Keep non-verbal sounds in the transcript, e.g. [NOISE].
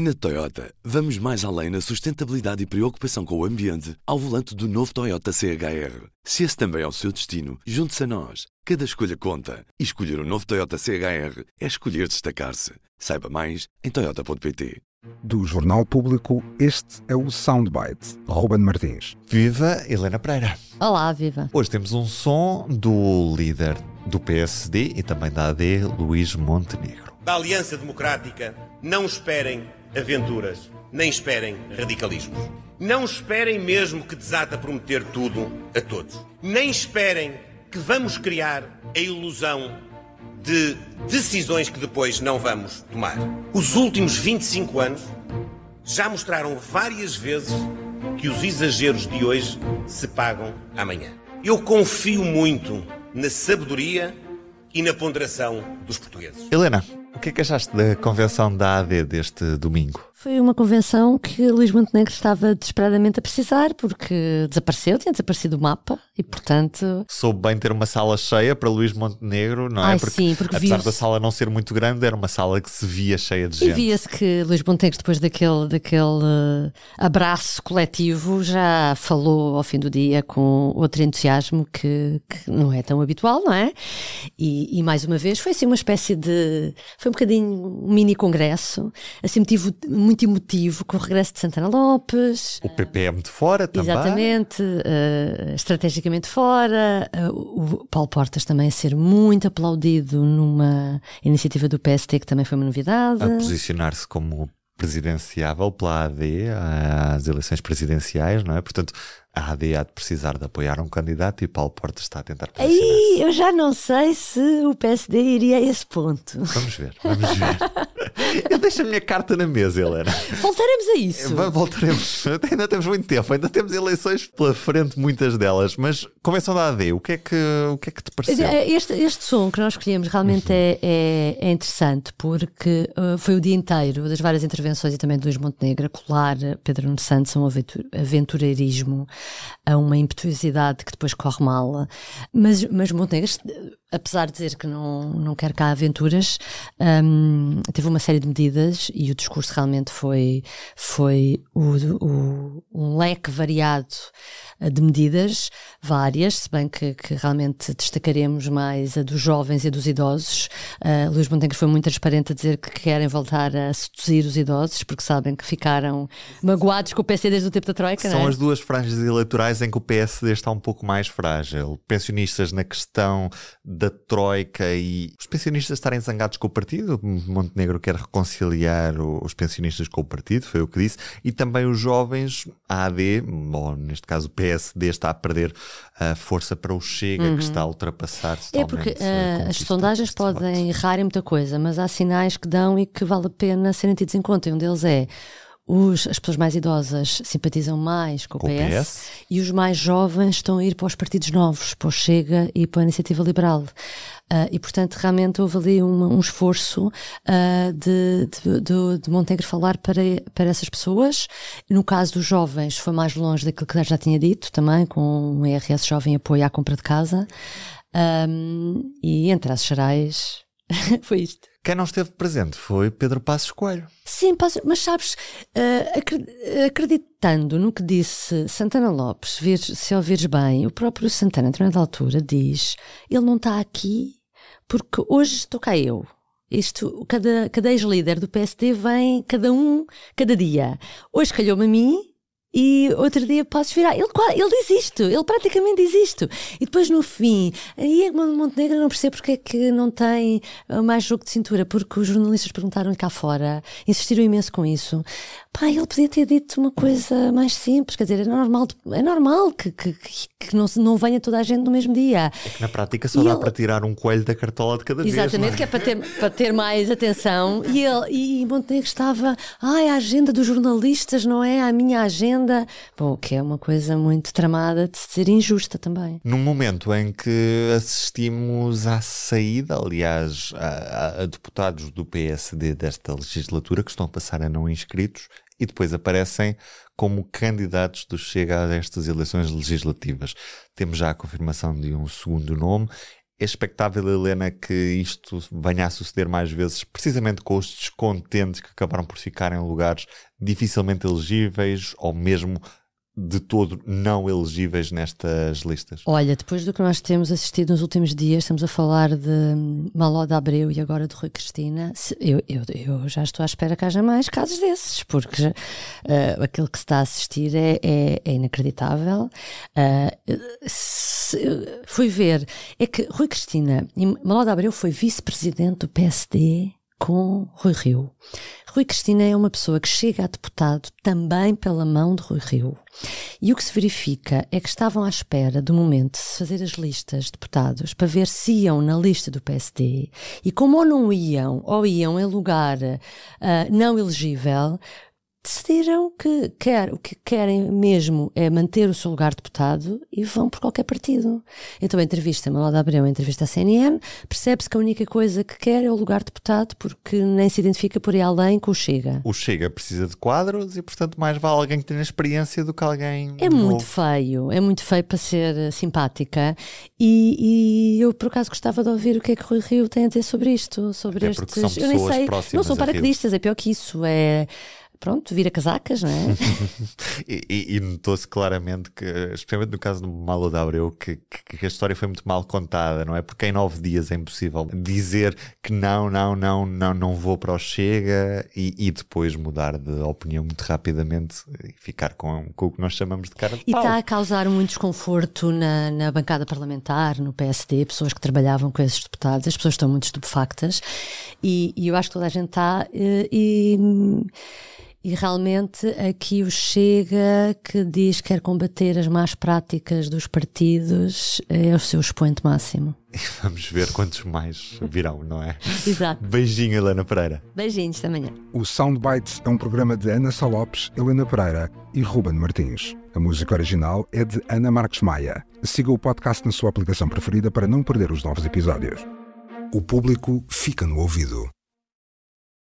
Na Toyota, vamos mais além na sustentabilidade e preocupação com o ambiente ao volante do novo Toyota CHR. Se esse também é o seu destino, junte-se a nós. Cada escolha conta. E escolher o um novo Toyota CHR é escolher destacar-se. Saiba mais em Toyota.pt. Do Jornal Público, este é o Soundbite. Ruben Martins. Viva Helena Pereira. Olá, viva. Hoje temos um som do líder do PSD e também da AD, Luís Montenegro. Da Aliança Democrática, não esperem aventuras, nem esperem radicalismos. Não esperem mesmo que desata prometer tudo a todos. Nem esperem que vamos criar a ilusão de decisões que depois não vamos tomar. Os últimos 25 anos já mostraram várias vezes que os exageros de hoje se pagam amanhã. Eu confio muito na sabedoria e na ponderação dos portugueses. Helena, o que é que achaste da convenção da AD deste domingo? Foi uma convenção que Luís Montenegro estava desesperadamente a precisar porque desapareceu, tinha desaparecido o mapa e, portanto. Soube bem ter uma sala cheia para Luís Montenegro, não é? Ai, porque, sim, porque apesar da sala não ser muito grande, era uma sala que se via cheia de gente. E via-se que Luís Montenegro, depois daquele, daquele uh, abraço coletivo, já falou ao fim do dia com outro entusiasmo que, que não é tão habitual, não é? E, e, mais uma vez foi assim uma espécie de. Foi um bocadinho um mini congresso, assim, motivo muito emotivo com o regresso de Santana Lopes. O PPM de fora também. Exatamente, uh, estrategicamente fora. Uh, o Paulo Portas também a ser muito aplaudido numa iniciativa do PST que também foi uma novidade. A posicionar-se como presidenciável pela AD às eleições presidenciais, não é? Portanto, a AD há de precisar de apoiar um candidato e Paulo Portas está a tentar Aí eu já não sei se o PSD iria a esse ponto. Vamos ver, vamos ver. [LAUGHS] eu deixo a minha carta na mesa, Helena. Voltaremos a isso. Voltaremos. Ainda temos muito tempo, ainda temos eleições pela frente, muitas delas. Mas convenção da AD, o que é que, o que, é que te pareceu? Este, este som que nós escolhemos realmente uhum. é, é, é, interessante porque uh, foi o dia inteiro das várias intervenções e também do Luís Montenegro colar Pedro Nuno Santos a um aventureirismo a uma impetuosidade que depois corre mal. Mas, mas Montenegro, apesar de dizer que não, não quer cá aventuras, um, teve uma série de medidas e o discurso realmente foi, foi o, o, um leque variado de medidas, várias, se bem que, que realmente destacaremos mais a dos jovens e dos idosos. Uh, Luís Montenegro foi muito transparente a dizer que querem voltar a seduzir os idosos, porque sabem que ficaram magoados com o PSD desde o tempo da Troika. São é? as duas franjas eleitorais em que o PSD está um pouco mais frágil. Pensionistas na questão da Troika e os pensionistas estarem zangados com o partido. Montenegro quer reconciliar os pensionistas com o partido, foi o que disse, e também os jovens, a AD, ou neste caso o PSD, está a perder a força para o Chega, uhum. que está a ultrapassar-se. É porque uh, as sondagens podem errar em muita coisa, mas há sinais que dão e que vale a pena serem tidos em conta. E um deles é os, as pessoas mais idosas simpatizam mais com o, com PS, PS, e os mais jovens estão a ir para os partidos novos, para o Chega e para a Iniciativa Liberal. Uh, e, portanto, realmente houve ali uma, um esforço uh, de, de, de, de, Montenegro falar para, para essas pessoas. No caso dos jovens, foi mais longe daquilo que já tinha dito, também, com um IRS jovem apoio à compra de casa. Um, e entre as gerais, [LAUGHS] foi isto. Quem não esteve presente foi Pedro Passos Coelho. Sim, mas sabes, uh, acreditando no que disse Santana Lopes, se ouvires bem, o próprio Santana, em da altura, diz: ele não está aqui porque hoje estou cá eu. Isto, cada, cada ex-líder do PSD vem, cada um, cada dia. Hoje calhou-me a mim, e outro dia posso virar. Ele, ele diz isto, ele praticamente diz isto. E depois no fim, aí é Montenegro não percebe porque é que não tem uh, mais jogo de cintura, porque os jornalistas perguntaram-lhe cá fora, insistiram imenso com isso. Pá, ele podia ter dito uma coisa mais simples, quer dizer, é normal, é normal que, que, que não, não venha toda a gente no mesmo dia. É que na prática só e dá ele... para tirar um coelho da cartola de cada Exatamente, vez. Exatamente, que é para ter, para ter mais atenção. E, ele, e Montenegro estava, ai, a agenda dos jornalistas não é a minha agenda. Bom, que é uma coisa muito tramada de ser injusta também. Num momento em que assistimos à saída, aliás, a, a deputados do PSD desta legislatura que estão a passar a não inscritos e depois aparecem como candidatos do Chega a estas eleições legislativas. Temos já a confirmação de um segundo nome. É expectável, Helena, que isto venha a suceder mais vezes, precisamente com os descontentes que acabaram por ficar em lugares dificilmente elegíveis ou mesmo de todo não elegíveis nestas listas? Olha, depois do que nós temos assistido nos últimos dias, estamos a falar de Maló de Abreu e agora de Rui Cristina, eu, eu, eu, já estou à espera que haja mais casos desses, porque uh, aquilo que se está a assistir é, é, é inacreditável. Uh, se, fui ver, é que Rui Cristina, Maló de Abreu foi vice-presidente do PSD com Rui Rio. Rui Cristina é uma pessoa que chega a deputado também pela mão de Rui Rio. E o que se verifica é que estavam à espera do momento de se fazer as listas de deputados para ver se iam na lista do PSD e como ou não iam ou iam em lugar uh, não elegível, decidiram que quer, o que querem mesmo é manter o seu lugar de deputado e vão por qualquer partido. Então a entrevista, Malada Abreu, a entrevista à CNN, percebe-se que a única coisa que quer é o lugar de deputado porque nem se identifica por ir além com o Chega. O Chega precisa de quadros e, portanto, mais vale alguém que tenha experiência do que alguém. É novo. muito feio, é muito feio para ser eh, simpática e, e, eu, por acaso, gostava de ouvir o que é que Rui Rio tem a dizer sobre isto, sobre Até estes. São eu nem sei, não são paraquedistas, é pior que isso, é pronto, vira casacas, não é? [LAUGHS] e, e, e notou-se claramente que, especialmente no caso do Malo da Abreu, que, que, que, a história foi muito mal contada, não é? Porque em nove dias é impossível dizer que não, não, não, não, não vou para o Chega e, e depois mudar de opinião muito rapidamente e ficar com, com o que nós chamamos de cara de E pau. está a causar muito desconforto na, na bancada parlamentar, no PSD, pessoas que trabalhavam com esses deputados, as pessoas estão muito estupefactas e, e eu acho que toda a gente está eh, e, e realmente aqui o Chega, que diz que quer combater as más práticas dos partidos, é o seu expoente máximo. E vamos ver quantos mais virão, não é? [LAUGHS] Exato. Beijinho, Helena Pereira. Beijinhos, até amanhã. O Soundbites é um programa de Ana Salopes, Helena Pereira e Ruben Martins. A música original é de Ana Marques Maia. Siga o podcast na sua aplicação preferida para não perder os novos episódios. O público fica no ouvido.